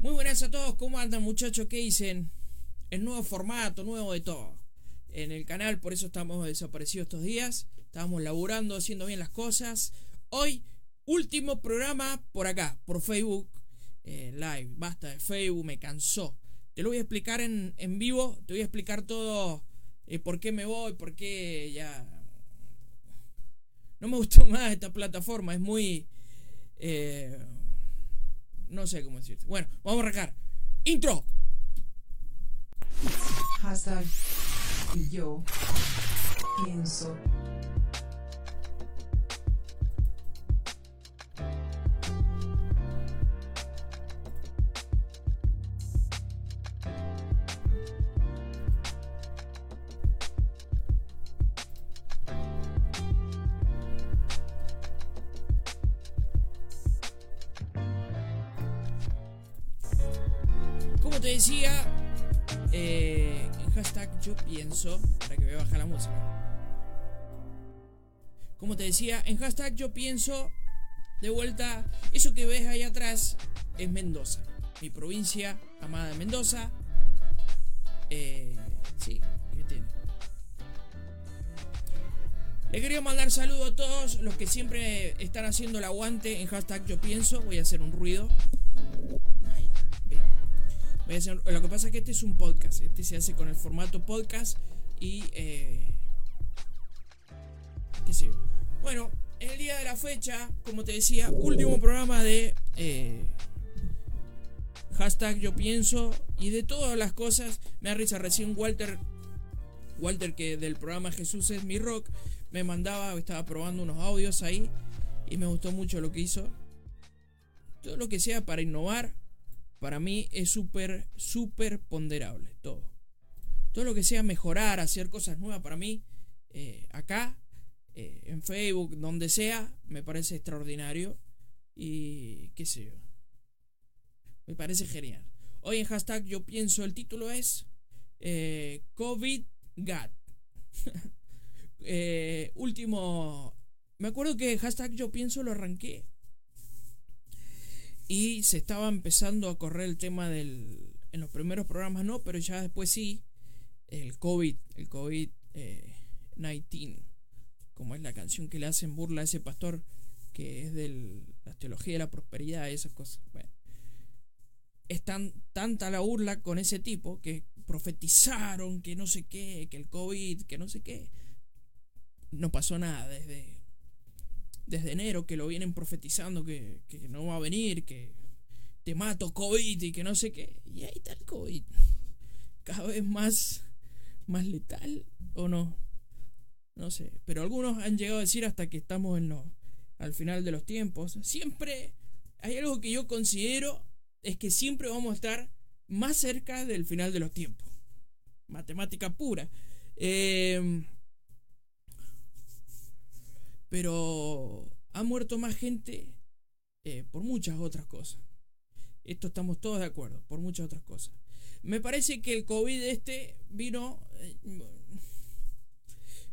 Muy buenas a todos, ¿cómo andan muchachos? ¿Qué dicen? El nuevo formato, nuevo de todo. En el canal, por eso estamos desaparecidos estos días. Estábamos laburando, haciendo bien las cosas. Hoy, último programa por acá, por Facebook eh, Live. Basta de Facebook, me cansó. Te lo voy a explicar en, en vivo, te voy a explicar todo, eh, por qué me voy, por qué ya... No me gustó más esta plataforma, es muy... Eh, no sé cómo decirte. Bueno, vamos a arrancar. Intro. Hashtag y yo pienso. Pienso, para que me baja la música. Como te decía, en hashtag yo pienso, de vuelta, eso que ves ahí atrás es Mendoza, mi provincia amada Mendoza. Eh, sí, ¿qué tiene? Le quería mandar saludo a todos los que siempre están haciendo el aguante en hashtag yo pienso. Voy a hacer un ruido. Lo que pasa es que este es un podcast. Este se hace con el formato podcast y... eh, qué. Bueno, el día de la fecha, como te decía, último programa de... eh, hashtag yo pienso y de todas las cosas. Me da risa recién Walter... Walter que del programa Jesús es mi rock me mandaba, estaba probando unos audios ahí y me gustó mucho lo que hizo. Todo lo que sea para innovar, para mí es súper, súper ponderable. Todo. Todo lo que sea mejorar, hacer cosas nuevas para mí, eh, acá, eh, en Facebook, donde sea, me parece extraordinario. Y qué sé yo. Me parece genial. Hoy en hashtag yo pienso, el título es eh, COVID GAT. Último. Me acuerdo que hashtag yo pienso lo arranqué. Y se estaba empezando a correr el tema del. En los primeros programas no, pero ya después sí. El COVID. El COVID-19. como es la canción que le hacen burla a ese pastor que es de la teología de la prosperidad y esas cosas. Bueno. Es tan, tanta la burla con ese tipo que profetizaron que no sé qué, que el COVID, que no sé qué no pasó nada desde, desde enero que lo vienen profetizando que, que no va a venir, que te mato COVID y que no sé qué. Y ahí está el COVID. Cada vez más, más letal o no. No sé. Pero algunos han llegado a decir hasta que estamos en lo, al final de los tiempos. Siempre hay algo que yo considero es que siempre vamos a estar más cerca del final de los tiempos. Matemática pura. Eh, pero ha muerto más gente eh, por muchas otras cosas. Esto estamos todos de acuerdo, por muchas otras cosas. Me parece que el COVID este vino eh,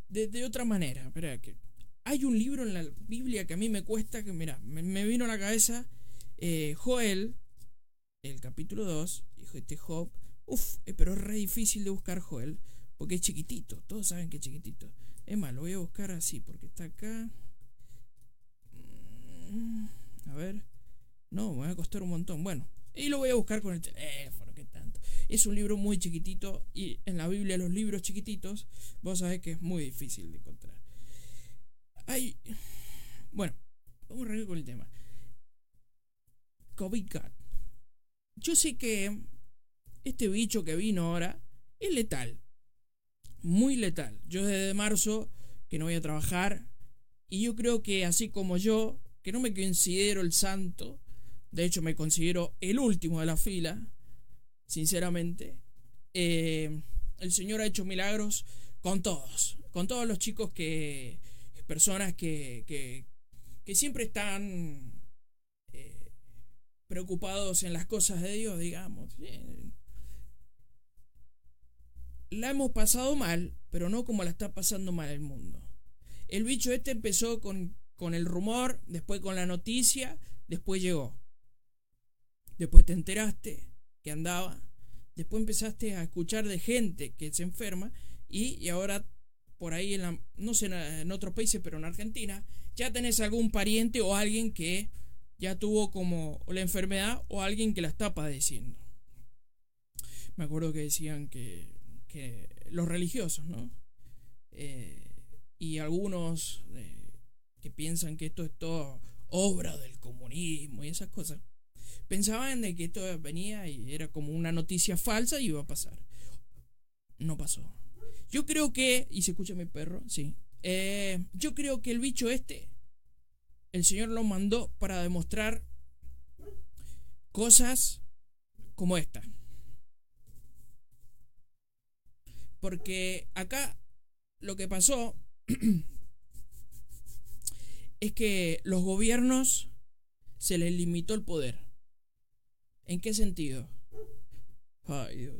de, otra manera. Espera, que hay un libro en la Biblia que a mí me cuesta, que mira, me, vino a la cabeza eh, Joel, el capítulo 2, hijo de Job. Uf, pero es re difícil de buscar Joel, porque es chiquitito, todos saben que es chiquitito. Es más, lo voy a buscar así porque está acá. Mm, A ver. No, me va a costar un montón. Bueno, y lo voy a buscar con el teléfono, ¿qué tanto? Es un libro muy chiquitito y en la Biblia los libros chiquititos, vos sabés que es muy difícil de encontrar. Hay... Bueno, vamos a con el tema. COVID Cat. Yo sé que este bicho que vino ahora es letal muy letal. Yo desde marzo que no voy a trabajar y yo creo que así como yo, que no me considero el santo, de hecho me considero el último de la fila, sinceramente, eh, el Señor ha hecho milagros con todos, con todos los chicos que, personas que, que, que siempre están eh, preocupados en las cosas de Dios, digamos. La hemos pasado mal, pero no como la está pasando mal el mundo. El bicho este empezó con, con el rumor, después con la noticia, después llegó. después te enteraste que andaba, después empezaste a escuchar de gente que se enferma y, y ahora por ahí, en la, no sé en otros países, pero en Argentina, ya tenés algún pariente o alguien que ya tuvo como la enfermedad o alguien que la está padeciendo. Me acuerdo que decían que, los religiosos, ¿no? Eh, y algunos eh, que piensan que esto es todo obra del comunismo y esas cosas, pensaban de que esto venía y era como una noticia falsa y iba a pasar. No pasó. Yo creo que, y se escucha mi perro, sí. Eh, yo creo que el bicho este, el Señor lo mandó para demostrar cosas como esta. Porque acá lo que pasó es que los gobiernos se les limitó el poder. ¿En qué sentido? Ay, Dios.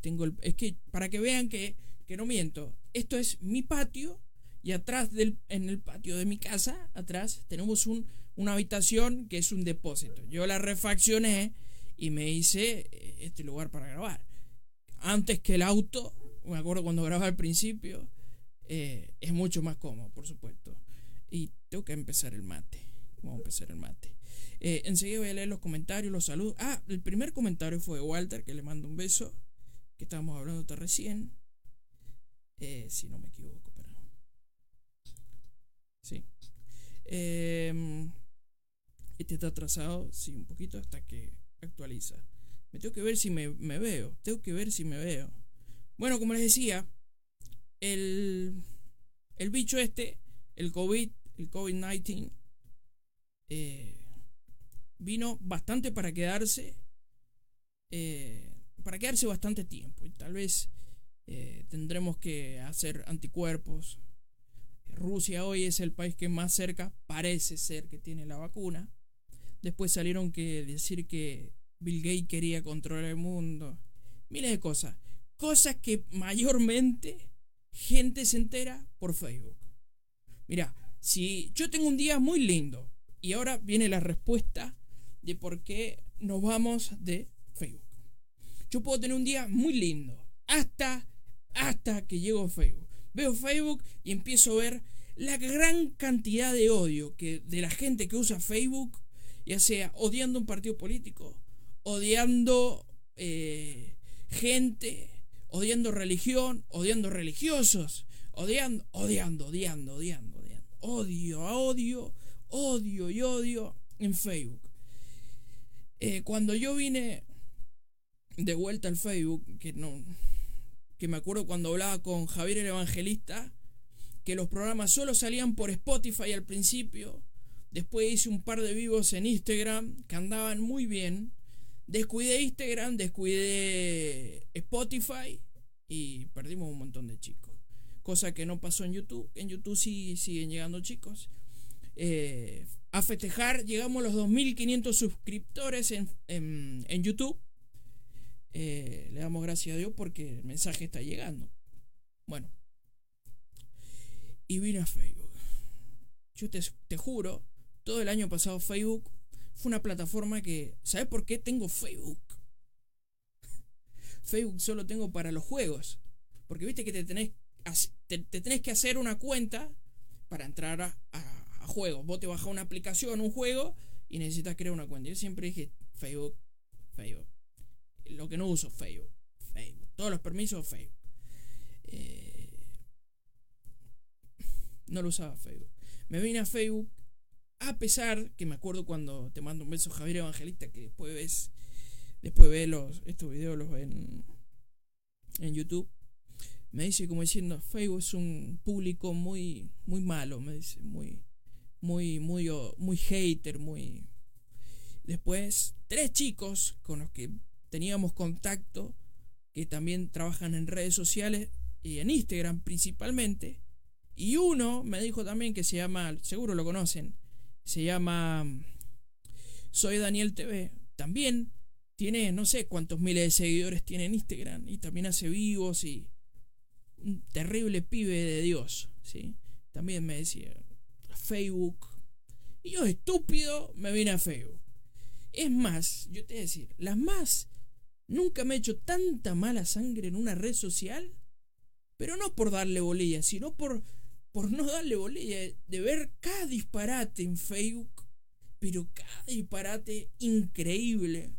Tengo el, es que para que vean que, que no miento, esto es mi patio y atrás del, en el patio de mi casa, atrás, tenemos un, una habitación que es un depósito. Yo la refaccioné y me hice eh, este lugar para grabar. Antes que el auto, me acuerdo cuando grababa al principio, eh, es mucho más cómodo, por supuesto. Y tengo que empezar el mate. Vamos a empezar el mate. Eh, enseguida voy a leer los comentarios, los saludos. Ah, el primer comentario fue Walter, que le mando un beso. Que estábamos hablando hasta recién. Eh, si no me equivoco, pero. Sí. Eh, este está atrasado, sí, un poquito hasta que actualiza. Me tengo que ver si me, veo. Tengo que ver si me veo. Bueno, como les decía, el, el bicho este, el COVID, el COVID-19, eh, vino bastante para quedarse, eh, para quedarse bastante tiempo. Y tal vez eh, tendremos que hacer anticuerpos. Rusia hoy es el país que más cerca parece ser que tiene la vacuna. Después salieron que decir que Bill Gates quería controlar el mundo. Miles de cosas. Cosas que mayormente gente se entera por Facebook. Mira, si yo tengo un día muy lindo y ahora viene la respuesta de por qué nos vamos de Facebook. Yo puedo tener un día muy lindo hasta hasta que llego a Facebook. Veo Facebook y empiezo a ver la gran cantidad de odio que de la gente que usa Facebook, ya sea odiando un partido político, odiando eh, gente, odiando religión, odiando religiosos, odiando, odiando, odiando, odiando, odiando. Odio, odio, odio y odio en Facebook. Eh, cuando yo vine de vuelta al Facebook, que no. que me acuerdo cuando hablaba con Javier el Evangelista, que los programas solo salían por Spotify al principio. Después hice un par de vivos en Instagram que andaban muy bien. Descuidé Instagram, descuidé Spotify y perdimos un montón de chicos. Cosa que no pasó en YouTube. En YouTube sí siguen llegando chicos. Eh, a festejar, llegamos a los 2.500 suscriptores en, en, YouTube. Eh, le damos gracias a Dios porque el mensaje está llegando. Bueno. Y vine a Facebook. Yo te, te juro, todo el año pasado Facebook fue una plataforma que... ¿Sabes por qué tengo Facebook? Facebook solo tengo para los juegos. Porque viste que te tenés, te, te tenés que hacer una cuenta para entrar a, juegos. Vos te bajás una aplicación, un juego, y necesitas crear una cuenta. Yo siempre dije Facebook, Facebook. Lo que no uso, Facebook. Facebook. Todos los permisos, Facebook. Eh, no lo usaba Facebook. Me vine a Facebook, a pesar que me acuerdo cuando te mando un beso Javier Evangelista, que después ves después ve los, estos videos los ven en YouTube, me dice como diciendo, Facebook es un público muy, muy malo, me dice, muy, muy, muy, muy hater, muy... Después, tres chicos con los que teníamos contacto, que también trabajan en redes sociales y en Instagram principalmente, y uno me dijo también que se llama, seguro lo conocen, se llama Soy Daniel TV, también tiene no sé cuántos miles de seguidores tiene en Instagram y también hace vivos y un terrible pibe de Dios, ¿sí? También me decía Facebook. Y yo estúpido me vine a Facebook. Es más, yo te voy a decir, las más. Nunca me he hecho tanta mala sangre en una red social, pero no por darle bolilla, sino por, por no darle bolilla, de ver cada disparate en Facebook, pero cada disparate increíble.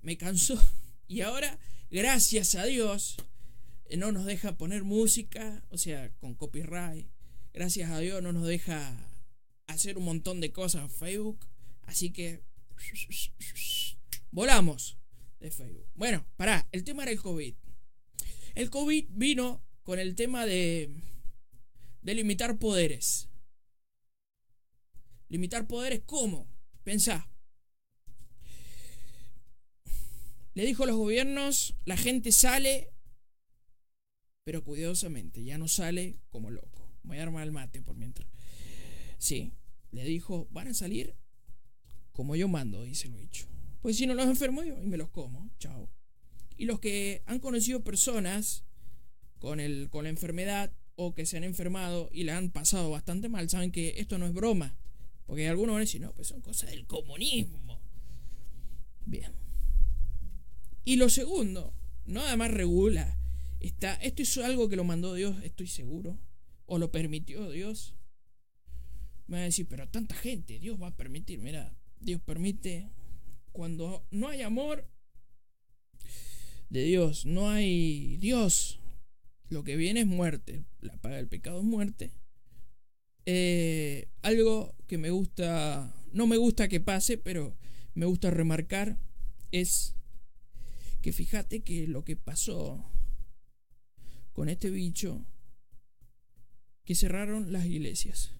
Me cansó. Y ahora, gracias a Dios, no nos deja poner música, o sea, con copyright. Gracias a Dios no nos deja hacer un montón de cosas Facebook. Así que volamos de Facebook. Bueno, pará, el tema era el COVID. El COVID vino con el tema de, de limitar poderes. Limitar poderes, ¿cómo? Pensá. Le dijo a los gobiernos, la gente sale pero cuidadosamente, ya no sale como loco. Voy a armar el mate por mientras. Sí, le dijo, van a salir como yo mando, dice el bicho. Pues si no los enfermo yo y me los como, chao. Y los que han conocido personas con, el, con la enfermedad o que se han enfermado y la han pasado bastante mal, saben que esto no es broma. Porque algunos van a decir, no, pues son cosas del comunismo. Bien. Y lo segundo, no además regula Está, esto es algo que lo mandó Dios, estoy seguro. O lo permitió Dios. Me va a decir, pero tanta gente, Dios va a permitir. Mira, Dios permite. Cuando no hay amor de Dios, no hay Dios. Lo que viene es muerte. La paga del pecado es muerte. Eh, algo que me gusta, no me gusta que pase, pero me gusta remarcar es que fíjate que lo que pasó con este bicho que cerraron las iglesias.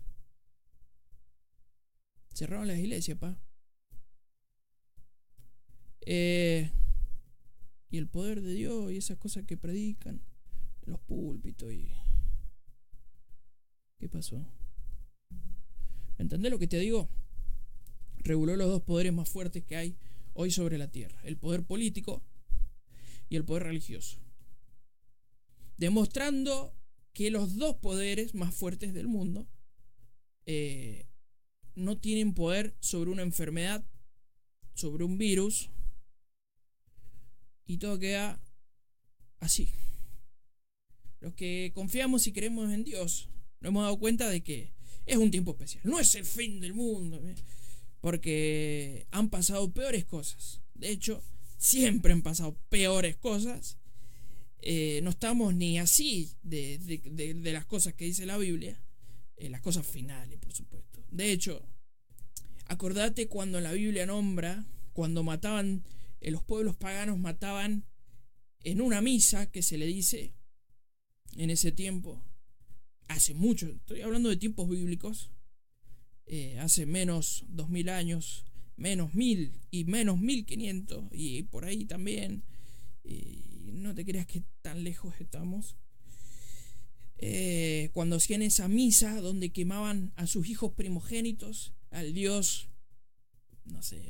Cerraron las iglesias, pa. Eh, y el poder de Dios y esas cosas que predican los púlpitos y... ¿Qué pasó? ¿Me entendés lo que te digo? Reguló los dos poderes más fuertes que hay hoy sobre la tierra. El poder político y el poder religioso demostrando que los dos poderes más fuertes del mundo eh, no tienen poder sobre una enfermedad, sobre un virus, y todo queda así. Los que confiamos y creemos en Dios, nos hemos dado cuenta de que es un tiempo especial, no es el fin del mundo, ¿eh? porque han pasado peores cosas. De hecho, siempre han pasado peores cosas eh, no estamos ni así de, las cosas que dice la Biblia, eh, las cosas finales, por supuesto. De hecho, acordate cuando la Biblia nombra, cuando mataban, eh, los pueblos paganos mataban en una misa que se le dice en ese tiempo, hace mucho, estoy hablando de tiempos bíblicos, hace menos 2000 años, menos 1000 y menos 1500 y por ahí también no te creas que tan lejos estamos. Eh, cuando hacían esa misa donde quemaban a sus hijos primogénitos, al dios, no sé,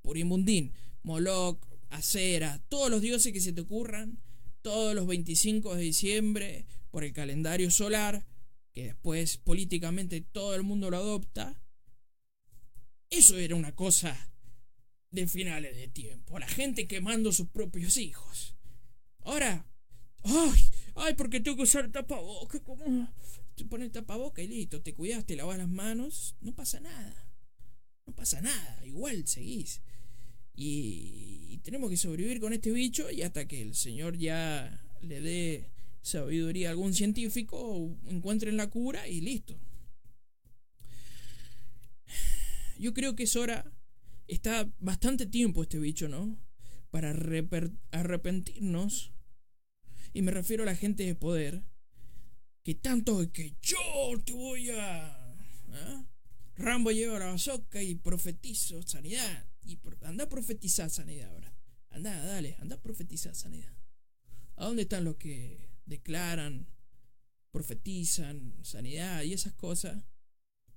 Purimundín, Moloch, Acera, todos los dioses que se te ocurran, todos los 25 de diciembre, por el calendario solar, que después políticamente todo el mundo lo adopta, eso era una cosa de finales de tiempo, la gente quemando sus propios hijos. Ahora, ay, ay, porque tengo que usar tapabocas. ¿Cómo? Te pones tapabocas y listo, te cuidas, te lavas las manos, no pasa nada. No pasa nada, igual seguís. Y, tenemos que sobrevivir con este bicho y hasta que el Señor ya le dé sabiduría a algún científico, encuentren la cura y listo. Yo creo que es hora, está bastante tiempo este bicho, ¿no? para arrepentirnos, y me refiero a la gente de poder, que tanto que yo te voy a... ¿ah? Rambo lleva la bazooka y profetizo sanidad. Y anda a profetizar sanidad ahora. Anda, dale, anda a profetizar sanidad. ¿A dónde están los que declaran, profetizan sanidad y esas cosas?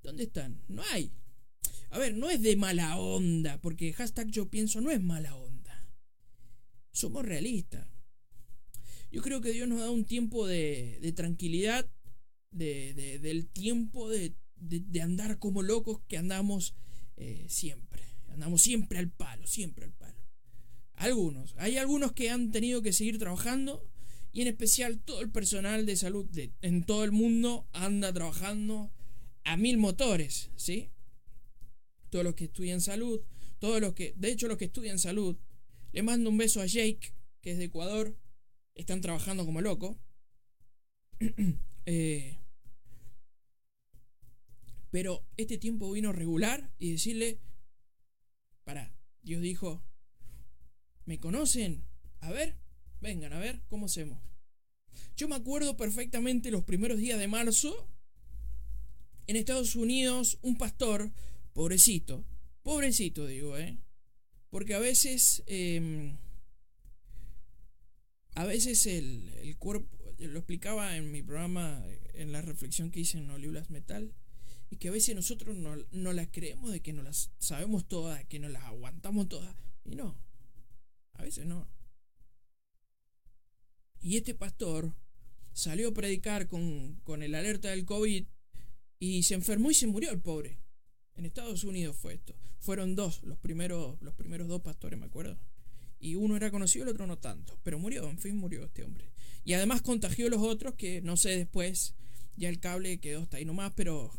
¿Dónde están? No hay. A ver, no es de mala onda, porque hashtag yo pienso no es mala onda somos realistas. Yo creo que Dios nos da un tiempo de, tranquilidad, de, del tiempo de, andar como locos que andamos eh, siempre. Andamos siempre al palo, siempre al palo. Algunos. Hay algunos que han tenido que seguir trabajando y en especial todo el personal de salud de, en todo el mundo anda trabajando a mil motores, ¿sí? Todos los que estudian salud, todos los que, de hecho los que estudian salud, le mando un beso a Jake, que es de Ecuador, están trabajando como loco. eh, pero este tiempo vino regular y decirle, para, Dios dijo, ¿me conocen? A ver, vengan, a ver, ¿cómo hacemos? Yo me acuerdo perfectamente los primeros días de marzo, en Estados Unidos, un pastor, pobrecito, pobrecito digo, ¿eh? Porque a veces, eh, a veces el, el, cuerpo, lo explicaba en mi programa, en la reflexión que hice en Oliulas Metal, y que a veces nosotros no, no las creemos de que no las sabemos todas, que no las aguantamos todas. Y no, a veces no. Y este pastor salió a predicar con, con el alerta del COVID y se enfermó y se murió el pobre. En Estados Unidos fue esto. Fueron dos, los primeros, los primeros dos pastores, me acuerdo. Y uno era conocido, el otro no tanto. Pero murió, en fin, murió este hombre. Y además contagió a los otros que no sé después. Ya el cable quedó hasta ahí nomás, pero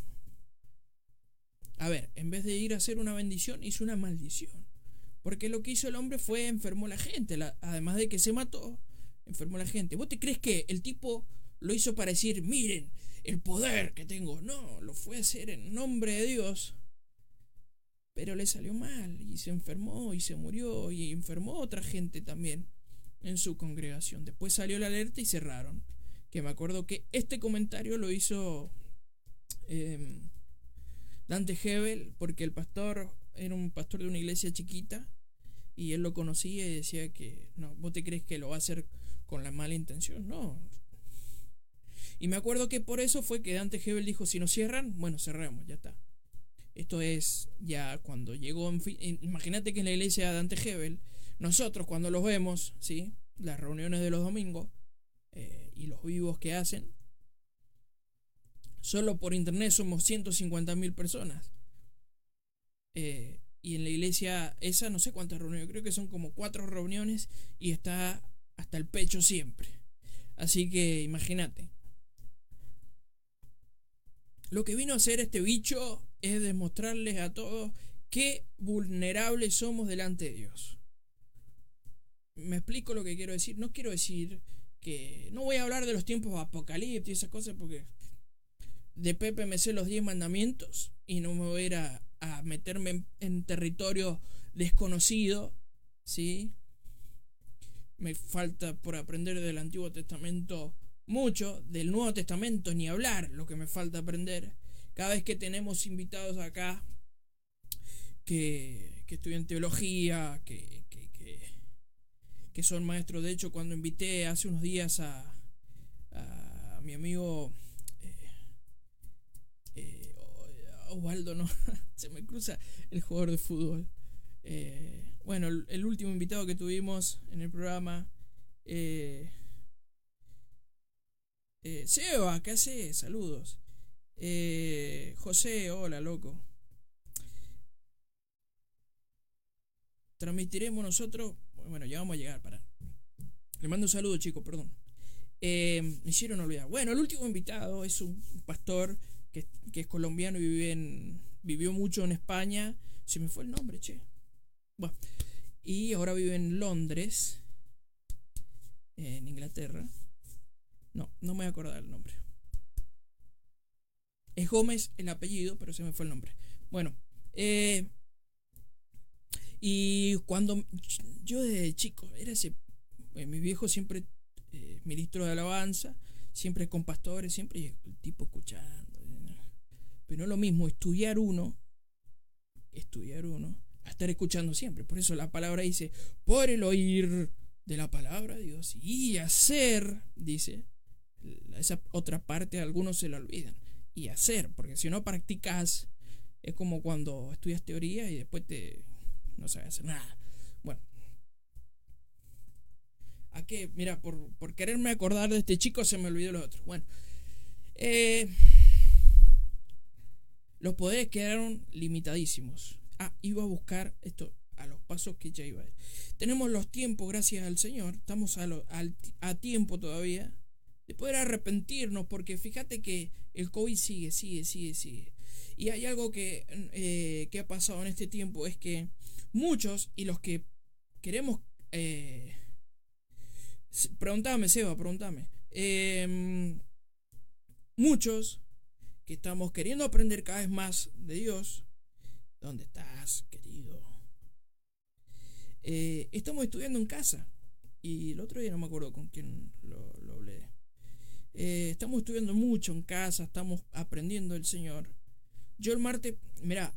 a ver, en vez de ir a hacer una bendición, hizo una maldición. Porque lo que hizo el hombre fue enfermó a la gente. Además de que se mató, enfermó a la gente. ¿Vos te crees que el tipo lo hizo para decir, miren, el poder que tengo? No, lo fue a hacer en nombre de Dios. Pero le salió mal y se enfermó y se murió y enfermó a otra gente también en su congregación. Después salió la alerta y cerraron. Que me acuerdo que este comentario lo hizo... Eh, Dante Hebel, porque el pastor era un pastor de una iglesia chiquita y él lo conocía y decía que, no, vos te crees que lo va a hacer con la mala intención, no. Y me acuerdo que por eso fue que Dante Hebel dijo, si nos cierran, bueno, cerramos, ya está. Esto es ya cuando llegó, imagínate que en la iglesia de Dante Hebel, nosotros cuando los vemos, ¿sí? Las reuniones de los domingos eh, y los vivos que hacen, Solo por internet somos 150.000 personas. Eh, y en la iglesia esa no sé cuántas reuniones, creo que son como cuatro reuniones y está hasta el pecho siempre. Así que imagínate. Lo que vino a hacer este bicho es demostrarles a todos qué vulnerables somos delante de Dios. Me explico lo que quiero decir. No quiero decir que... No voy a hablar de los tiempos apocalípticos y esas cosas porque de Pepe me sé los 10 mandamientos y no me voy a ir a, meterme en, territorio desconocido, ¿sí? Me falta por aprender del Antiguo Testamento mucho, del Nuevo Testamento ni hablar, lo que me falta aprender. Cada vez que tenemos invitados acá que, que estudian teología, que, que, que, que son maestros, de hecho cuando invité hace unos días a, a mi amigo Osvaldo, no, se me cruza el jugador de fútbol. Eh, bueno, el, último invitado que tuvimos en el programa, eh, eh, Seba, ¿qué hace? Saludos. Eh, José, hola, loco. Transmitiremos nosotros. Bueno, ya vamos a llegar, para. Le mando un saludo, chicos, perdón. me hicieron olvidar. Bueno, el último invitado es un pastor que, es colombiano y vive en, vivió mucho en España. Se me fue el nombre, che. Y ahora vive en Londres, en Inglaterra. No, no me voy a acordar el nombre. Es Gómez el apellido, pero se me fue el nombre. Bueno, eh, y cuando yo de chico era eh, mi viejo siempre eh, ministro de alabanza, siempre con pastores, siempre el tipo escuchando pero no es lo mismo estudiar uno, estudiar uno, a estar escuchando siempre. Por eso la palabra dice, por el oír de la palabra de Dios y hacer, dice, esa otra parte algunos se la olvidan. Y hacer, porque si no practicas, es como cuando estudias teoría y después te no sabes hacer nada. Bueno. ¿A qué? Mira, por, por quererme acordar de este chico se me olvidó lo otro. Bueno. Eh, los poderes quedaron limitadísimos. Ah, iba a buscar esto a los pasos que ya iba a Tenemos los tiempos, gracias al Señor, estamos a, a tiempo todavía de poder arrepentirnos, porque fíjate que el COVID sigue, sigue, sigue, sigue. Y hay algo que, eh, que ha pasado en este tiempo, es que muchos y los que queremos... Eh, preguntame, Seba, preguntame. Em, muchos que estamos queriendo aprender cada vez más de Dios. ¿Dónde estás, querido? Eh, estamos estudiando en casa. Y el otro día no me acuerdo con quién lo, lo hablé. Eh, estamos estudiando mucho en casa, estamos aprendiendo el Señor. Yo el martes, mira,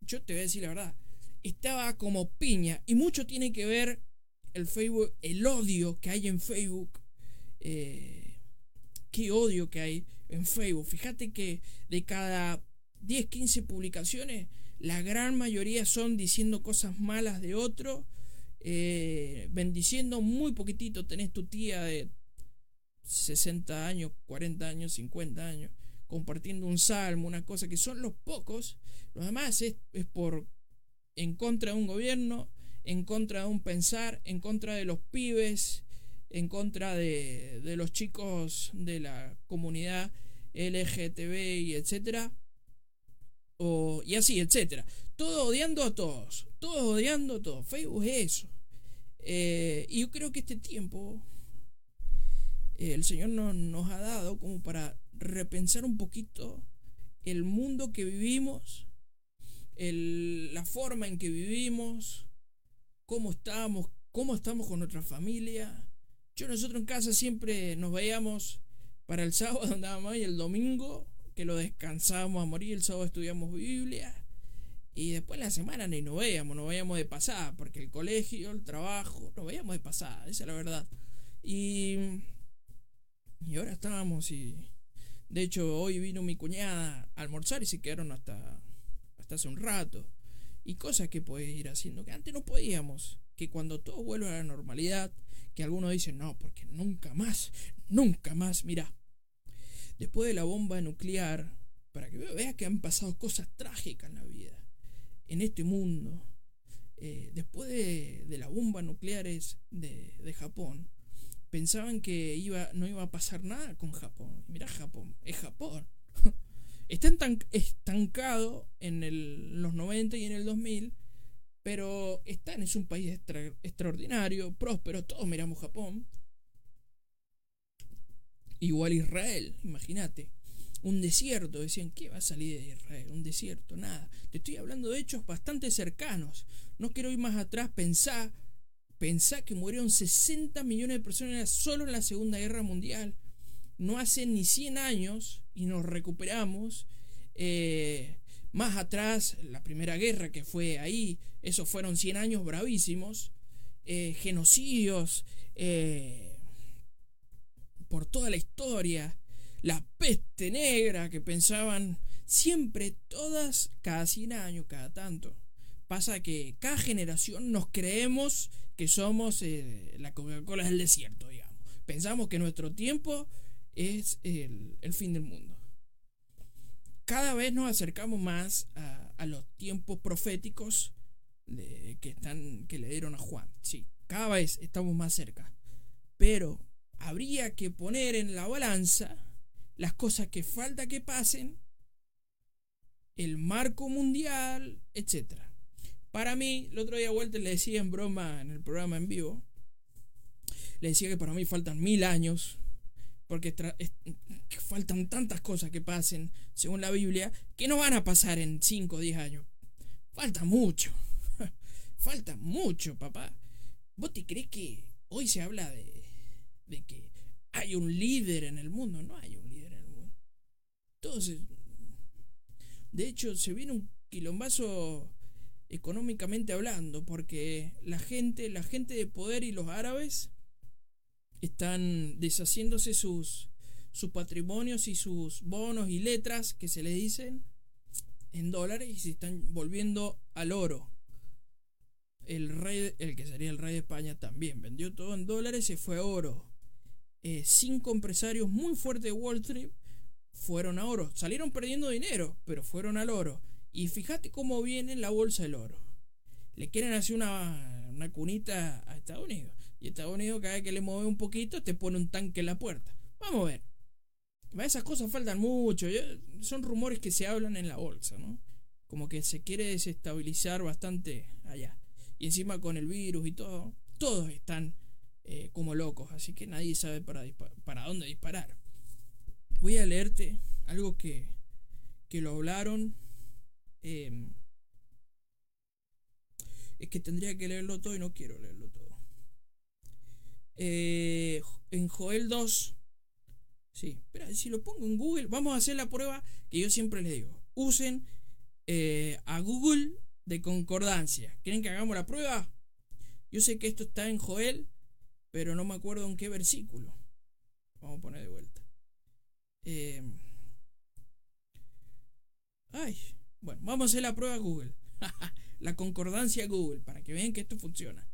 yo te voy a decir la verdad, estaba como piña y mucho tiene que ver el Facebook, el odio que hay en Facebook. Eh, qué odio que hay en Facebook. Fíjate que de cada 10, 15 publicaciones, la gran mayoría son diciendo cosas malas de otro, eh, bendiciendo muy poquitito. Tenés tu tía de 60 años, 40 años, 50 años, compartiendo un salmo, una cosa que son los pocos, los demás es, por en contra de un gobierno, en contra de un pensar, en contra de los pibes, en contra de, de los chicos de la comunidad LGTB y etcétera. O, y así, etcétera. Todo odiando a todos. Todo odiando a todos. Facebook es eso. Eh, y yo creo que este tiempo el Señor nos ha dado como para repensar un poquito el mundo que vivimos, la forma en que vivimos, cómo estamos, cómo estamos con nuestra familia. Yo nosotros en casa siempre nos veíamos para el sábado andábamos y el domingo que lo descansábamos a morir, el sábado estudiamos Biblia y después la semana ni nos veíamos, nos veíamos de pasada, porque el colegio, el trabajo, nos veíamos de pasada, esa es la verdad. Y y ahora estábamos y... De hecho, hoy vino mi cuñada a almorzar y se quedaron hasta, hasta hace un rato. Y cosas que puedes ir haciendo que antes no podíamos. Que cuando todo vuelve a la normalidad, que algunos dicen, no, porque nunca más, nunca más. Mira, después de la bomba nuclear, para que veas que han pasado cosas trágicas en la vida, en este mundo, eh, después de, de las bombas nucleares de, de Japón, pensaban que iba, no iba a pasar nada con Japón. Mira Japón, es Japón. Está estancado en los 90 y en el 2000, pero están, es un país extraordinario, próspero, todos miramos Japón. Igual Israel, imagínate. Un desierto, decían, ¿qué va a salir de Israel? Un desierto, nada. Te estoy hablando de hechos bastante cercanos. No quiero ir más atrás, pensar Pensá que murieron 60 millones de personas solo en la Segunda Guerra Mundial. No hace ni 100 años y nos recuperamos. Eh, más atrás, la Primera Guerra que fue ahí, esos fueron 100 años bravísimos. Eh, genocidios eh, por toda la historia. La peste negra que pensaban siempre, todas, cada 100 años, cada tanto. Pasa que cada generación nos creemos que somos eh, la Coca-Cola del desierto, digamos. Pensamos que nuestro tiempo es el, fin del mundo. Cada vez nos acercamos más a, los tiempos proféticos que, están, le dieron a Juan. Sí, cada vez estamos más cerca. Pero habría que poner en la balanza las cosas que falta que pasen, el marco mundial, etcétera para mí, el otro día Walter le decía en broma en el programa en vivo, le decía que para mí faltan mil años, porque faltan tantas cosas que pasen, según la Biblia, que no van a pasar en 5 o 10 años. Falta mucho. Falta mucho, papá. ¿Vos te crees que hoy se habla de, de que hay un líder en el mundo? No hay un líder en el mundo. Entonces, de hecho, se viene un quilombazo económicamente hablando, porque la gente, la gente de poder y los árabes están deshaciéndose sus, sus patrimonios y sus bonos y letras que se le dicen en dólares y se están volviendo al oro. El rey, el que sería el rey de España también vendió todo en dólares y se fue a oro. Eh, cinco empresarios muy fuertes de Wall Street fueron a oro. Salieron perdiendo dinero, pero fueron al oro Y fíjate cómo viene la bolsa del oro. Le quieren hacer una, una cunita a Estados Unidos. Y Estados Unidos cada vez que le mueve un poquito te pone un tanque en la puerta. Vamos a ver. Esas cosas faltan mucho. Son rumores que se hablan en la bolsa, ¿no? Como que se quiere desestabilizar bastante allá. Y encima con el virus y todo, todos están eh, como locos. Así que nadie sabe para, para dónde disparar. Voy a leerte algo que, que lo hablaron. Em, es que tendría que leerlo todo y no quiero leerlo todo. Eh, en Joel 2. Sí, espera, si lo pongo en Google, vamos a hacer la prueba que yo siempre les digo. Usen eh, a Google de concordancia. ¿Quieren que hagamos la prueba? Yo sé que esto está en Joel, pero no me acuerdo en qué versículo. Vamos a poner de vuelta. Eh, ay, bueno, vamos a hacer la prueba Google. la concordancia Google, para que vean que esto funciona.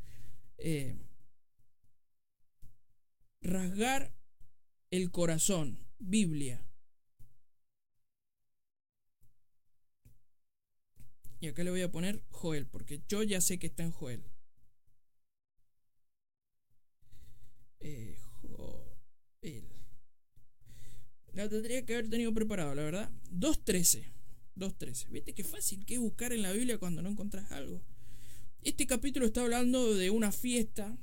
Rasgar el corazón, Biblia. Y acá le voy a poner Joel, porque yo ya sé que está en Joel. Eh, Joel. La tendría que haber tenido preparado, la verdad. 2.13. 2.13. ¿Viste qué fácil que es buscar en la Biblia cuando no encontrás algo? Este capítulo está hablando de una fiesta,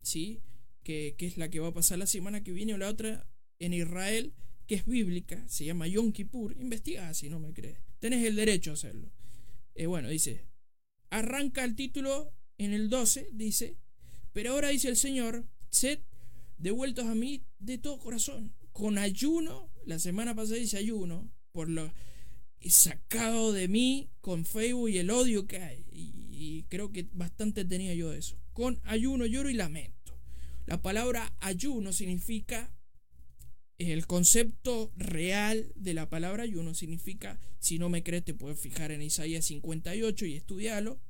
¿sí? Que, es la que va a pasar la semana que viene o la otra en Israel, que es bíblica, se llama Yom Kippur. Investiga si no me crees. Tenés el derecho a hacerlo. Eh, bueno, dice, arranca el título en el 12, dice, pero ahora dice el Señor, sed devueltos a mí de todo corazón, con ayuno, la semana pasada dice ayuno, por lo sacado de mí con Facebook y el odio que hay, y, creo que bastante tenía yo eso, con ayuno, lloro y lamento. La palabra ayuno significa el concepto real de la palabra ayuno significa, si no me crees, te puedes fijar en Isaías 58 y estudiarlo,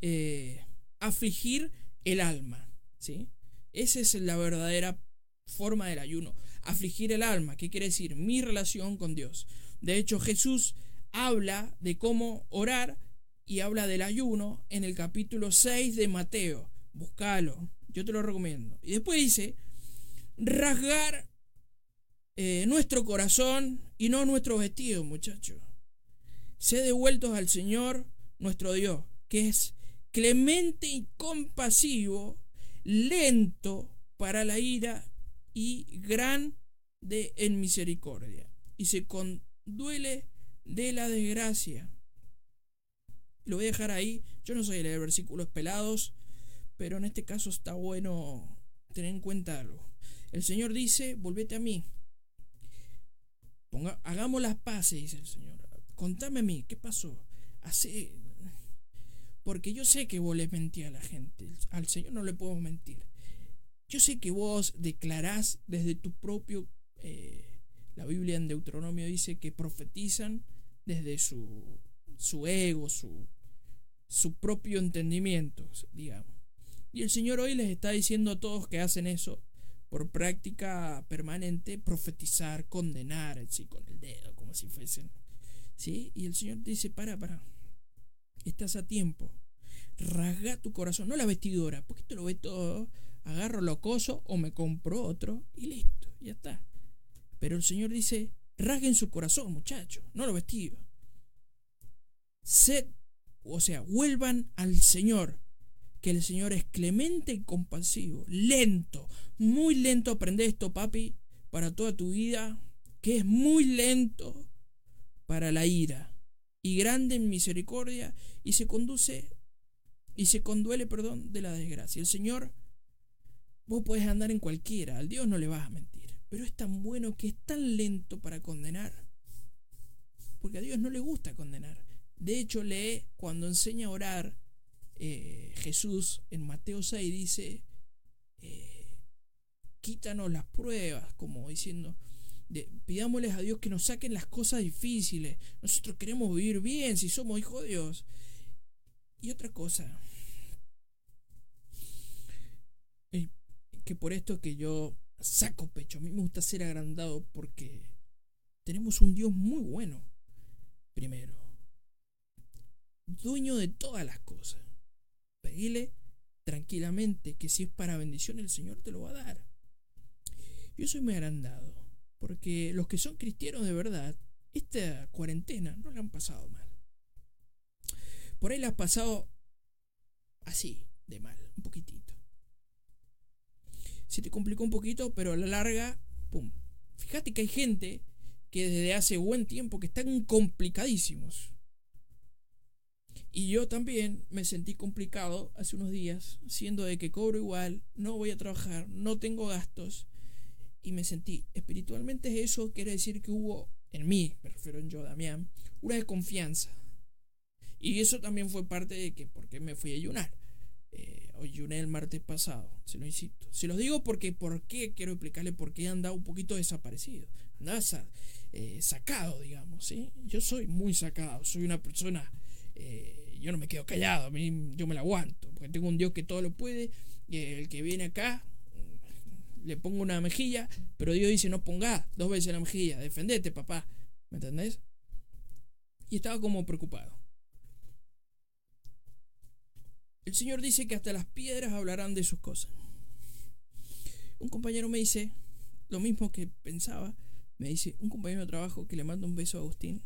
eh, afligir el alma. ¿sí? Esa es la verdadera forma del ayuno. Afligir el alma, ¿qué quiere decir? Mi relación con Dios. De hecho, Jesús habla de cómo orar y habla del ayuno en el capítulo 6 de Mateo. Búscalo, yo te lo recomiendo. Y después dice, rasgar eh, nuestro corazón y no nuestro vestido, muchachos. Sé devueltos al Señor nuestro Dios, que es clemente y compasivo, lento para la ira y grande en misericordia, y se conduele de la desgracia. Lo voy a dejar ahí. Yo no soy de leer versículos pelados, pero en este caso está bueno tener en cuenta algo. El Señor dice, volvete a mí, hagamos las paces, dice el Señor. Contame a mí, ¿qué pasó? Así. Porque yo sé que vos le mentí a la gente. Al Señor no le puedo mentir. Yo sé que vos declarás desde tu propio... Eh, la Biblia en Deuteronomio dice que profetizan desde su, su ego, su, su propio entendimiento, digamos. Y el Señor hoy les está diciendo a todos que hacen eso, por práctica permanente profetizar, condenar, así con el dedo, como si fuesen. ¿Sí? Y el Señor dice, para, para, estás a tiempo. Rasga tu corazón, no la vestidura, porque esto lo ve todo. Agarro lo coso o me compro otro y listo, ya está. Pero el Señor dice, rasguen su corazón, muchachos, no lo vestido. Sed, o sea, vuelvan al Señor que el Señor es clemente y compasivo, lento, muy lento. Aprende esto, papi, para toda tu vida, que es muy lento para la ira y grande en misericordia y se conduce y se conduele, perdón, de la desgracia. El Señor, vos puedes andar en cualquiera, al Dios no le vas a mentir, pero es tan bueno que es tan lento para condenar, porque a Dios no le gusta condenar. De hecho, lee cuando enseña a orar eh, Jesús en Mateo 6 dice, eh, quítanos las pruebas, como diciendo, pidámosles a Dios que nos saquen las cosas difíciles. Nosotros queremos vivir bien si somos hijos de Dios. Y otra cosa, que por esto que yo saco pecho, a mí me gusta ser agrandado porque tenemos un Dios muy bueno. primero. Dueño de todas las cosas. Pedile tranquilamente que si es para bendición el Señor te lo va a dar. Yo soy muy agrandado, porque los que son cristianos de verdad, esta cuarentena no la han pasado mal. Por ahí la has pasado así, de mal, un poquitito. Se te complicó un poquito, pero a la larga, ¡pum! Fíjate que hay gente que desde hace buen tiempo que están complicadísimos. Y yo también me sentí complicado hace unos días, siendo de que cobro igual, no voy a trabajar, no tengo gastos. Y me sentí, espiritualmente eso quiere decir que hubo en mí, me refiero en yo, Damián, una desconfianza. Y eso también fue parte de que, porque me fui a ayunar. Eh, ayuné el martes pasado, se lo insisto. Se los digo porque, ¿por qué? Quiero explicarle por qué andaba un poquito desaparecido. Andaba eh, sacado, digamos, ¿sí? Yo soy muy sacado, soy una persona... Eh, yo no me quedo callado, a mí yo me la aguanto, porque tengo un Dios que todo lo puede, el que viene acá mm, le pongo una mejilla, pero Dios dice no ponga dos veces la mejilla, defendete papá, ¿me entendés? Y estaba como preocupado. El Señor dice que hasta las piedras hablarán de sus cosas. Un compañero me dice lo mismo que pensaba, me dice un compañero de trabajo que le manda un beso a Agustín,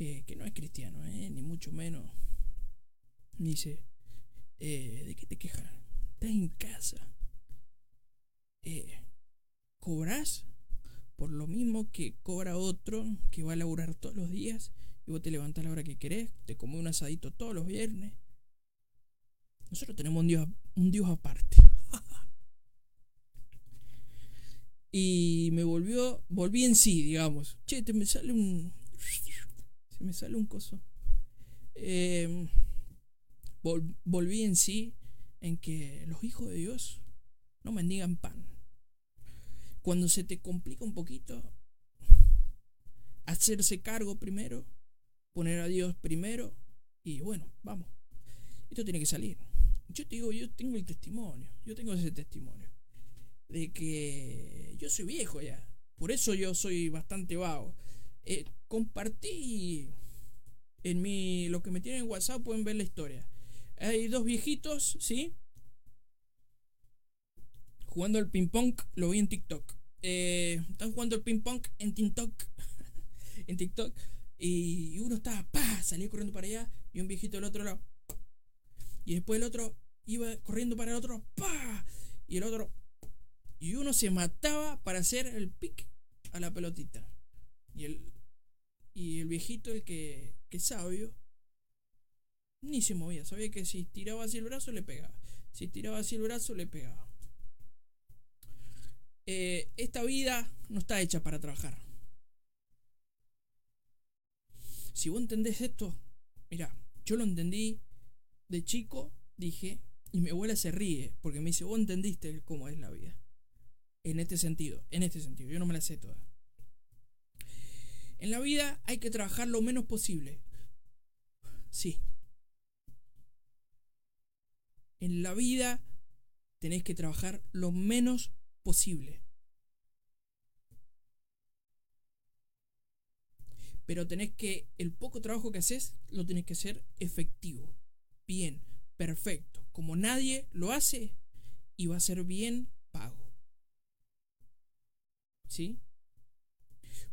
que, no es cristiano, ¿eh? ni mucho menos dice, eh, ¿de qué te quejas? Estás en casa. Eh, ¿Cobras? Por lo mismo que cobra otro que va a laburar todos los días y vos te levantás a la hora que querés, te comes un asadito todos los viernes. Nosotros tenemos un Dios, un Dios aparte. y me volvió, volví en sí, digamos. Che, te me sale un... Me sale un coso. Eh, volví en sí en que los hijos de Dios no mendigan pan. Cuando se te complica un poquito, hacerse cargo primero, poner a Dios primero y bueno, vamos. Esto tiene que salir. Yo te digo, yo tengo el testimonio, yo tengo ese testimonio de que yo soy viejo ya. Por eso yo soy bastante vago. Eh, compartí en mi lo que me tienen en WhatsApp pueden ver la historia hay dos viejitos, ¿sí? Jugando al ping pong, lo vi en TikTok. Eh, están jugando al ping pong en TikTok. en TikTok. Y uno estaba, pa, salía corriendo para allá. Y un viejito del otro lado. Y después el otro iba corriendo para el otro, pa. Y el otro. Y uno se mataba para hacer el pick a la pelotita. Y el, y el viejito, el que, que sabio, ni se movía. Sabía que si tiraba así el brazo le pegaba. Si tiraba así el brazo le pegaba. Eh, esta vida no está hecha para trabajar. Si vos entendés esto, mira, yo lo entendí de chico, dije, y mi abuela se ríe porque me dice, vos entendiste cómo es la vida. En este sentido, en este sentido, yo no me la sé toda. En la vida hay que trabajar lo menos posible. Sí, en la vida tenés que trabajar lo menos posible. Pero tenés que, el poco trabajo que haces, lo tenés que hacer efectivo, bien, perfecto, como nadie lo hace y va a ser bien pago. ¿Sí?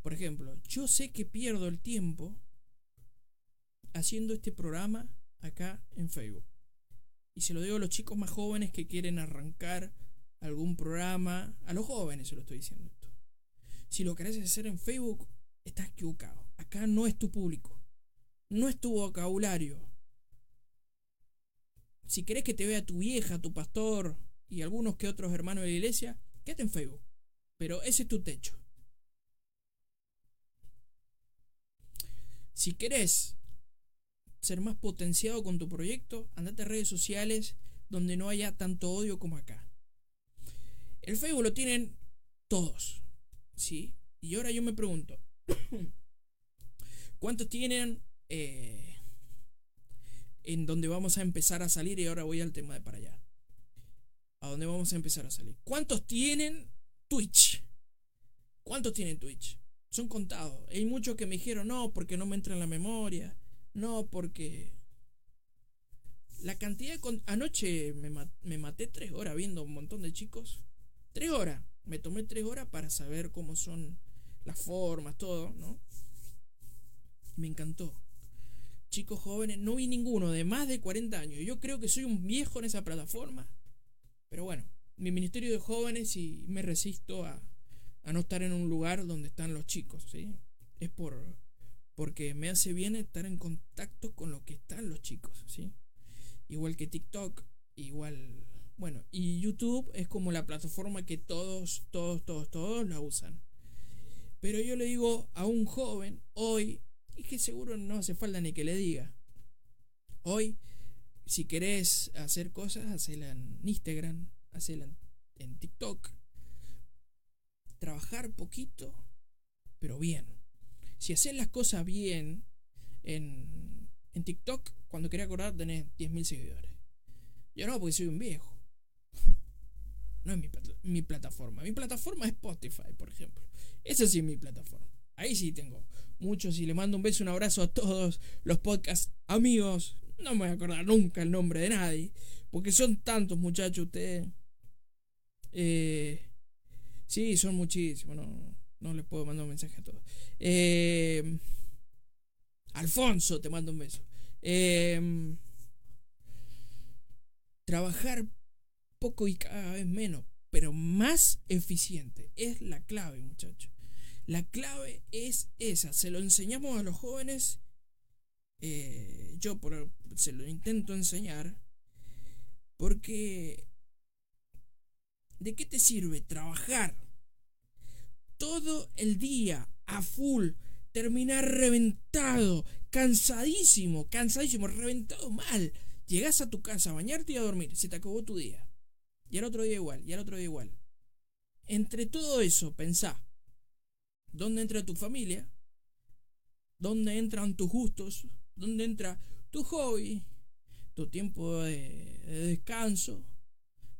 Por ejemplo, yo sé que pierdo el tiempo haciendo este programa acá en Facebook. Y se lo digo a los chicos más jóvenes que quieren arrancar algún programa. A los jóvenes se lo estoy diciendo esto. Si lo querés hacer en Facebook, estás equivocado. Acá no es tu público. No es tu vocabulario. Si querés que te vea tu vieja, tu pastor y algunos que otros hermanos de la iglesia, quédate en Facebook. Pero ese es tu techo. Si querés ser más potenciado con tu proyecto, andate a redes sociales donde no haya tanto odio como acá. El Facebook lo tienen todos, ¿sí? Y ahora yo me pregunto, ¿cuántos tienen eh, en donde vamos a empezar a salir? Y ahora voy al tema de para allá. ¿A dónde vamos a empezar a salir? ¿Cuántos tienen Twitch? ¿Cuántos tienen Twitch? Son contados. Hay muchos que me dijeron, no, porque no me entra en la memoria. No, porque... La cantidad de... con- Anoche me, me maté tres horas viendo un montón de chicos. Tres horas. Me tomé tres horas para saber cómo son las formas, todo, ¿no? Me encantó. Chicos jóvenes, no vi ninguno de más de 40 años. Yo creo que soy un viejo en esa plataforma. Pero bueno, mi ministerio de jóvenes y me resisto a, a no estar en un lugar donde están los chicos, ¿sí? Es por porque me hace bien estar en contacto con lo que están los chicos, ¿sí? Igual que TikTok, igual, bueno, y YouTube es como la plataforma que todos, todos, todos, todos la usan. Pero yo le digo a un joven hoy, y que seguro no hace falta ni que le diga, hoy, si querés hacer cosas, hacela en Instagram, hacela en, en TikTok, trabajar poquito, pero bien. Si haces las cosas bien en, en TikTok, cuando quería acordar tenés 10.000 seguidores. Yo no, porque soy un viejo. No es mi, mi plataforma. Mi plataforma es Spotify, por ejemplo. Esa sí es mi plataforma. Ahí sí tengo muchos y le mando un beso, un abrazo a todos los podcast amigos. No me voy a acordar nunca el nombre de nadie. Porque son tantos muchachos ustedes. Eh, sí, son muchísimos. No, no les puedo mandar un mensaje a todos. Eh, Alfonso, te mando un beso. Eh, trabajar poco y cada vez menos, pero más eficiente. Es la clave, muchachos. La clave es esa. Se lo enseñamos a los jóvenes. eh, yo por, se lo intento enseñar. Porque... ¿De qué te sirve trabajar todo el día a full? Terminar reventado, cansadísimo, cansadísimo, reventado mal. Llegás a tu casa a bañarte y a dormir. Se te acabó tu día. Y al otro día igual, y al otro día igual. Entre todo eso, pensá. ¿Dónde entra tu familia? ¿Dónde entran tus gustos? ¿Dónde entra tu hobby? Tu tiempo de descanso.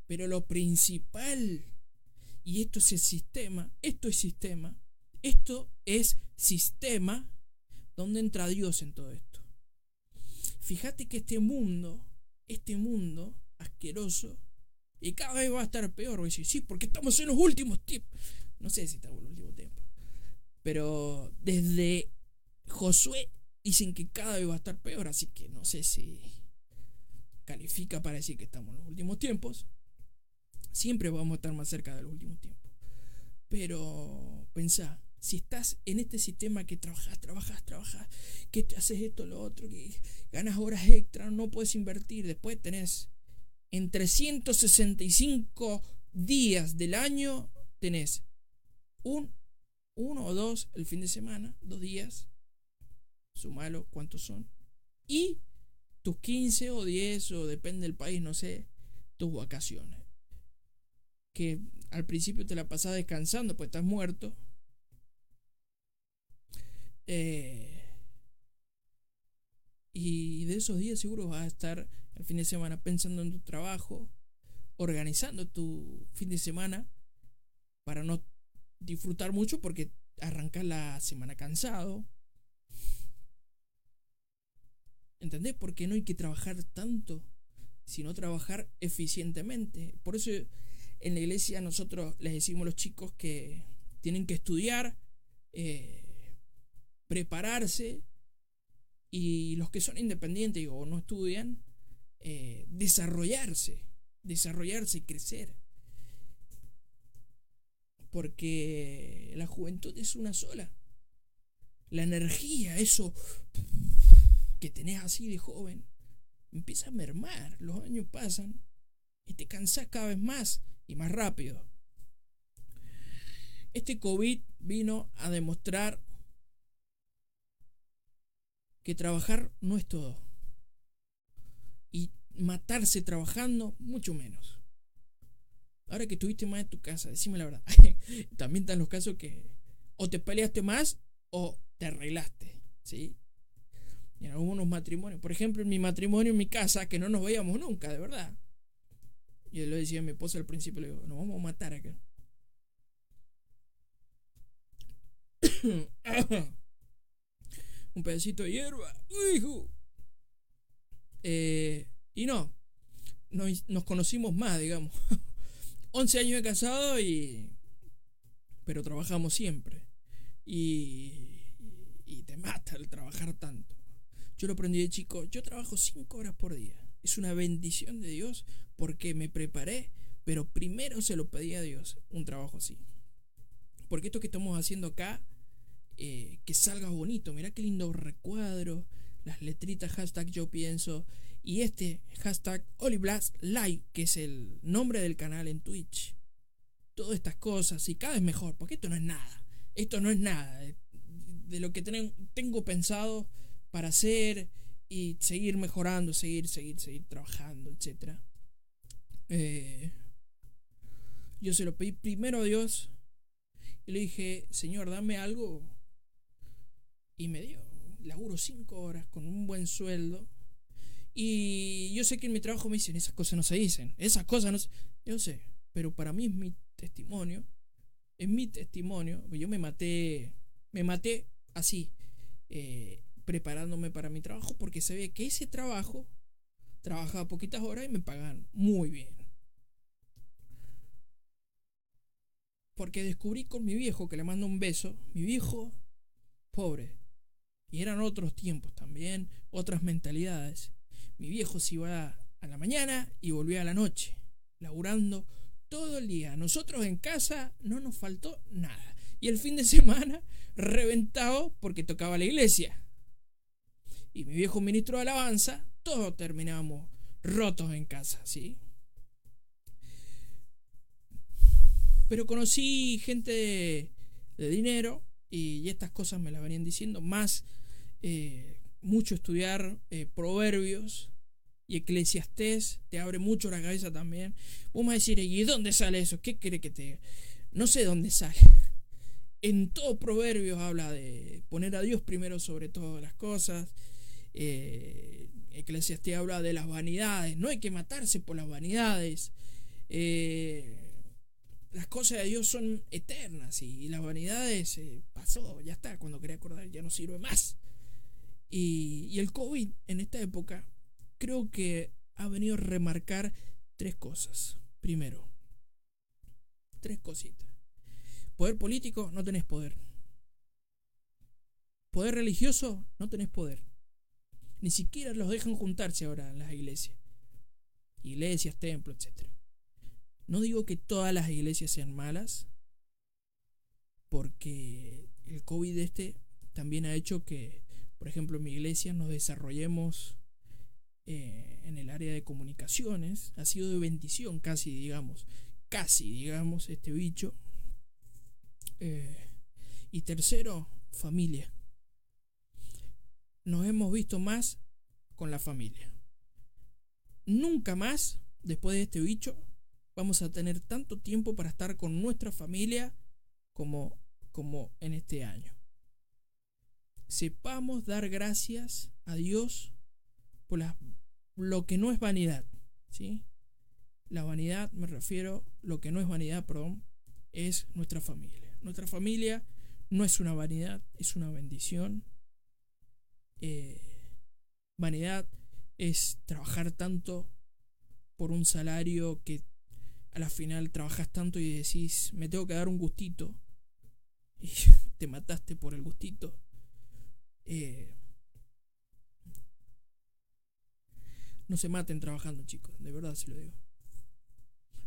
Pero lo principal, y esto es el sistema, esto es sistema, esto es sistema donde entra Dios en todo esto. Fíjate que este mundo, este mundo asqueroso, y cada vez va a estar peor. Voy a decir, sí, porque estamos en los últimos tiempos. No sé si estamos en los últimos tiempos. Pero desde Josué dicen que cada vez va a estar peor. Así que no sé si califica para decir que estamos en los últimos tiempos. Siempre vamos a estar más cerca de los últimos tiempos. Pero pensá, si estás en este sistema que trabajas, trabajas, trabajas, que te haces esto, lo otro, que ganas horas extra, no puedes invertir, después tenés en 365 días del año, tenés un, uno o dos el fin de semana, dos días, sumalo cuántos son, y tus 15 o 10 o depende del país, no sé, tus vacaciones. Que al principio te la pasás descansando, pues estás muerto. Eh, y de esos días seguro vas a estar el fin de semana pensando en tu trabajo, organizando tu fin de semana para no disfrutar mucho porque arrancas la semana cansado. ¿Entendés? Porque no hay que trabajar tanto, sino trabajar eficientemente. Por eso en la iglesia nosotros les decimos a los chicos que tienen que estudiar, eh, prepararse y los que son independientes o no estudian, eh, desarrollarse, desarrollarse y crecer. Porque la juventud es una sola. La energía, eso que tenés así de joven, empieza a mermar. Los años pasan y te cansás cada vez más y más rápido. Este COVID vino a demostrar que trabajar no es todo. Y matarse trabajando, mucho menos. Ahora que estuviste más en tu casa, decime la verdad. También están los casos que o te peleaste más o te arreglaste. ¿sí? Y en algunos matrimonios, por ejemplo, en mi matrimonio, en mi casa, que no nos veíamos nunca, de verdad. Yo le decía a mi esposa al principio, le digo, nos vamos a matar acá. un pedacito de hierba. Hijo. Eh, y no, nos, conocimos más, digamos. 11 años de casado y... Pero trabajamos siempre. Y, y te mata el trabajar tanto. Yo lo aprendí de chico. Yo trabajo 5 horas por día. Es una bendición de Dios porque me preparé, pero primero se lo pedí a Dios un trabajo así. Porque esto que estamos haciendo acá, eh, que salga bonito. Mirá qué lindo recuadro. Las letritas hashtag yo pienso. Y este hashtag Oliblast Live, que es el nombre del canal en Twitch. Todas estas cosas. Y cada vez mejor. Porque esto no es nada. Esto no es nada. De lo que tengo pensado para hacer y seguir mejorando, seguir, seguir, seguir trabajando, etc. Eh, yo se lo pedí primero a Dios y le dije, Señor, dame algo. Y me dio. Laburo cinco horas con un buen sueldo. Y yo sé que en mi trabajo me dicen, esas cosas no se dicen. Esas cosas no se... Yo sé. Pero para mí es mi testimonio. Es mi testimonio. Yo me maté. Me maté así. Eh, preparándome para mi trabajo. Porque sabía que ese trabajo trabajaba poquitas horas y me pagaban muy bien. Porque descubrí con mi viejo, que le mando un beso, mi viejo, pobre. Y eran otros tiempos también, otras mentalidades. Mi viejo se iba a la mañana y volvía a la noche, laburando todo el día. Nosotros en casa no nos faltó nada. Y el fin de semana reventado porque tocaba la iglesia. Y mi viejo ministro de alabanza, todos terminamos rotos en casa, ¿sí? Pero conocí gente de, dinero y, estas cosas me las venían diciendo. Más eh, mucho estudiar eh, proverbios y eclesiastés te abre mucho la cabeza también. Vamos a decir, ¿y dónde sale eso? ¿Qué cree que te.? No sé dónde sale. En todo proverbios habla de poner a Dios primero sobre todas las cosas. Eh, habla de las vanidades. No hay que matarse por las vanidades. Eh, las cosas de Dios son eternas y, las vanidades eh, pasó, ya está, cuando quería acordar ya no sirve más. Y, y el COVID en esta época creo que ha venido a remarcar tres cosas. Primero, tres cositas. Poder político, no tenés poder. Poder religioso, no tenés poder. Ni siquiera los dejan juntarse ahora en las iglesias. Iglesias, templos, etc. No digo que todas las iglesias sean malas, porque el COVID este también ha hecho que, por ejemplo, en mi iglesia nos desarrollemos eh, en el área de comunicaciones. Ha sido de bendición casi, digamos, casi, digamos, este bicho. Eh, y tercero, familia. Nos hemos visto más con la familia. Nunca más, después de este bicho, vamos a tener tanto tiempo para estar con nuestra familia como, como en este año. Sepamos dar gracias a Dios por lo que no es vanidad. ¿sí? La vanidad, me refiero, lo que no es vanidad, perdón, es nuestra familia. Nuestra familia no es una vanidad, es una bendición. Eh, vanidad es trabajar tanto por un salario que a la final trabajas tanto y decís, me tengo que dar un gustito, y te mataste por el gustito. Eh, no se maten trabajando, chicos, de verdad se lo digo.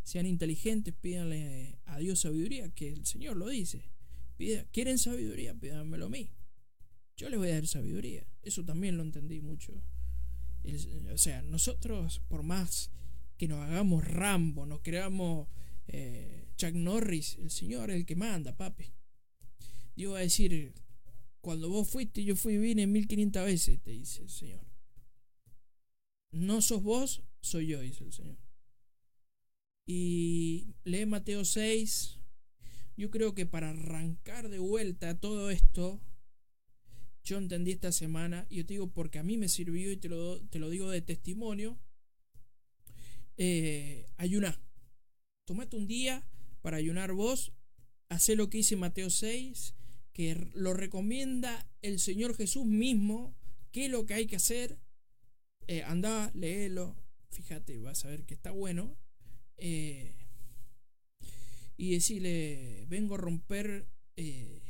Sean inteligentes, pídanle a Dios sabiduría, que el Señor lo dice. ¿Quieren sabiduría? Pídanmelo a mí. Yo les voy a dar sabiduría. Eso también lo entendí mucho. o sea, nosotros, por más que nos hagamos Rambo, nos creamos eh, Chuck Norris, el Señor es el que manda, papi. Dios va a decir, cuando vos fuiste, yo fui y vine 1500 veces, te dice el Señor. No sos vos, soy yo, dice el Señor. Y lee Mateo 6. Yo creo que para arrancar de vuelta todo esto, yo entendí esta semana, y yo te digo porque a mí me sirvió y te lo, te lo digo de testimonio, eh, ayunar. Tomate un día para ayunar vos, hacé lo que hice Mateo 6, que lo recomienda el Señor Jesús mismo, qué es lo que hay que hacer. Eh, anda, léelo, fíjate, vas a ver que está bueno. Eh, y decirle, vengo a romper eh,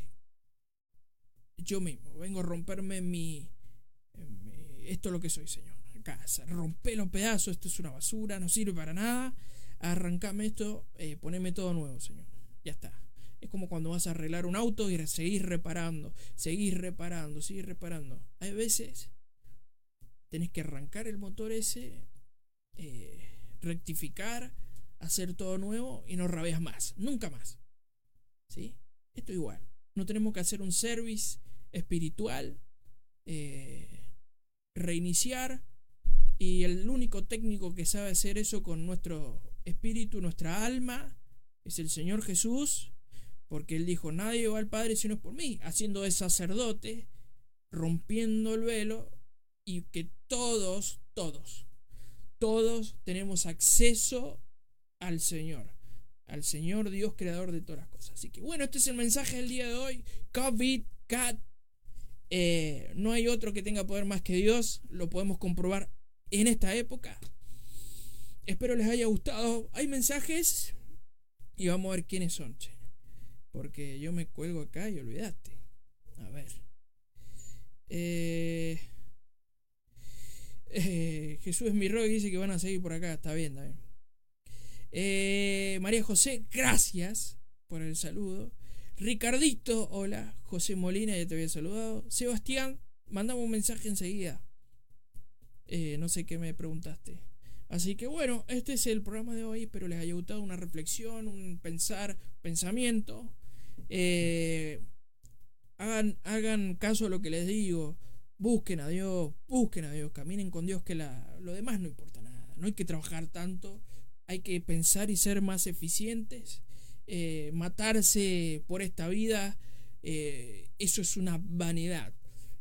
yo mismo, vengo a romperme mi, Esto es lo que soy, Señor. Acá, rompe los pedazos, esto es una basura, no sirve para nada. Arrancame esto, eh, poneme todo nuevo, Señor. Ya está. Es como cuando vas a arreglar un auto y seguís reparando, seguís reparando, seguís reparando. Hay veces tenés que arrancar el motor ese, eh, rectificar, hacer todo nuevo y no rabeas más, nunca más. ¿Sí? Esto igual. No tenemos que hacer un service espiritual, eh, reiniciar y el único técnico que sabe hacer eso con nuestro espíritu, nuestra alma, es el Señor Jesús, porque Él dijo, nadie va al Padre si no es por mí, haciendo de sacerdote, rompiendo el velo y que todos, todos, todos tenemos acceso al Señor, al Señor Dios creador de todas las cosas. Así que bueno, este es el mensaje del día de hoy. COVID, cat. Eh, no hay otro que tenga poder más que Dios. Lo podemos comprobar en esta época. Espero les haya gustado. Hay mensajes y vamos a ver quiénes son. Porque yo me cuelgo acá y olvidaste. A ver. Eh, eh, Jesús es mi rock dice que van a seguir por acá. Está bien, está bien. María José, gracias por el saludo. Ricardito, hola. José Molina, ya te había saludado. Sebastián, mandame un mensaje enseguida. Eh, no sé qué me preguntaste. Así que bueno, este es el programa de hoy. Espero les haya gustado una reflexión, un pensar, pensamiento. Eh, hagan, hagan caso a lo que les digo. Busquen a Dios, busquen a Dios, caminen con Dios, que la, lo demás no importa nada. No hay que trabajar tanto hay que pensar y ser más eficientes. Eh, matarse por esta vida, eh, eso es una vanidad.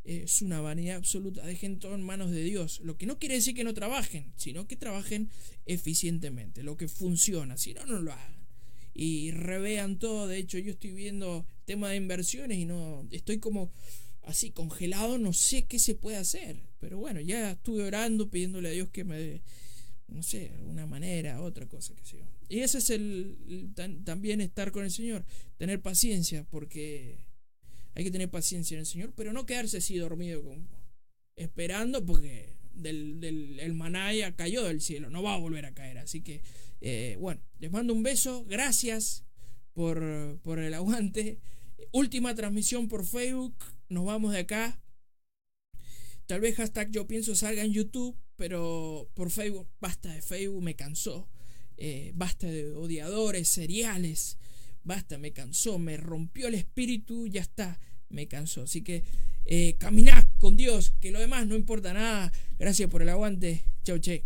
Es una vanidad absoluta. Dejen todo en manos de Dios. Lo que no quiere decir que no trabajen, sino que trabajen eficientemente. Lo que funciona. Si no, no lo hagan. Y revean todo. De hecho, yo estoy viendo tema de inversiones y no estoy como así congelado. No sé qué se puede hacer. Pero bueno, ya estuve orando, pidiéndole a Dios que me no sé, una manera, otra cosa que sea. Y ese es el, también estar con el Señor, tener paciencia, porque hay que tener paciencia en el Señor, pero no quedarse así dormido, como, esperando, porque del, del, el manaya cayó del cielo, no va a volver a caer. Así que, eh, bueno, les mando un beso, gracias por, por el aguante. Última transmisión por Facebook, nos vamos de acá. Tal vez hashtag yo pienso salga en YouTube pero por Facebook, basta de Facebook, me cansó. Eh, basta de odiadores, seriales. Basta, me cansó, me rompió el espíritu, ya está, me cansó. Así que eh, caminad con Dios, que lo demás no importa nada. Gracias por el aguante. Chau, che.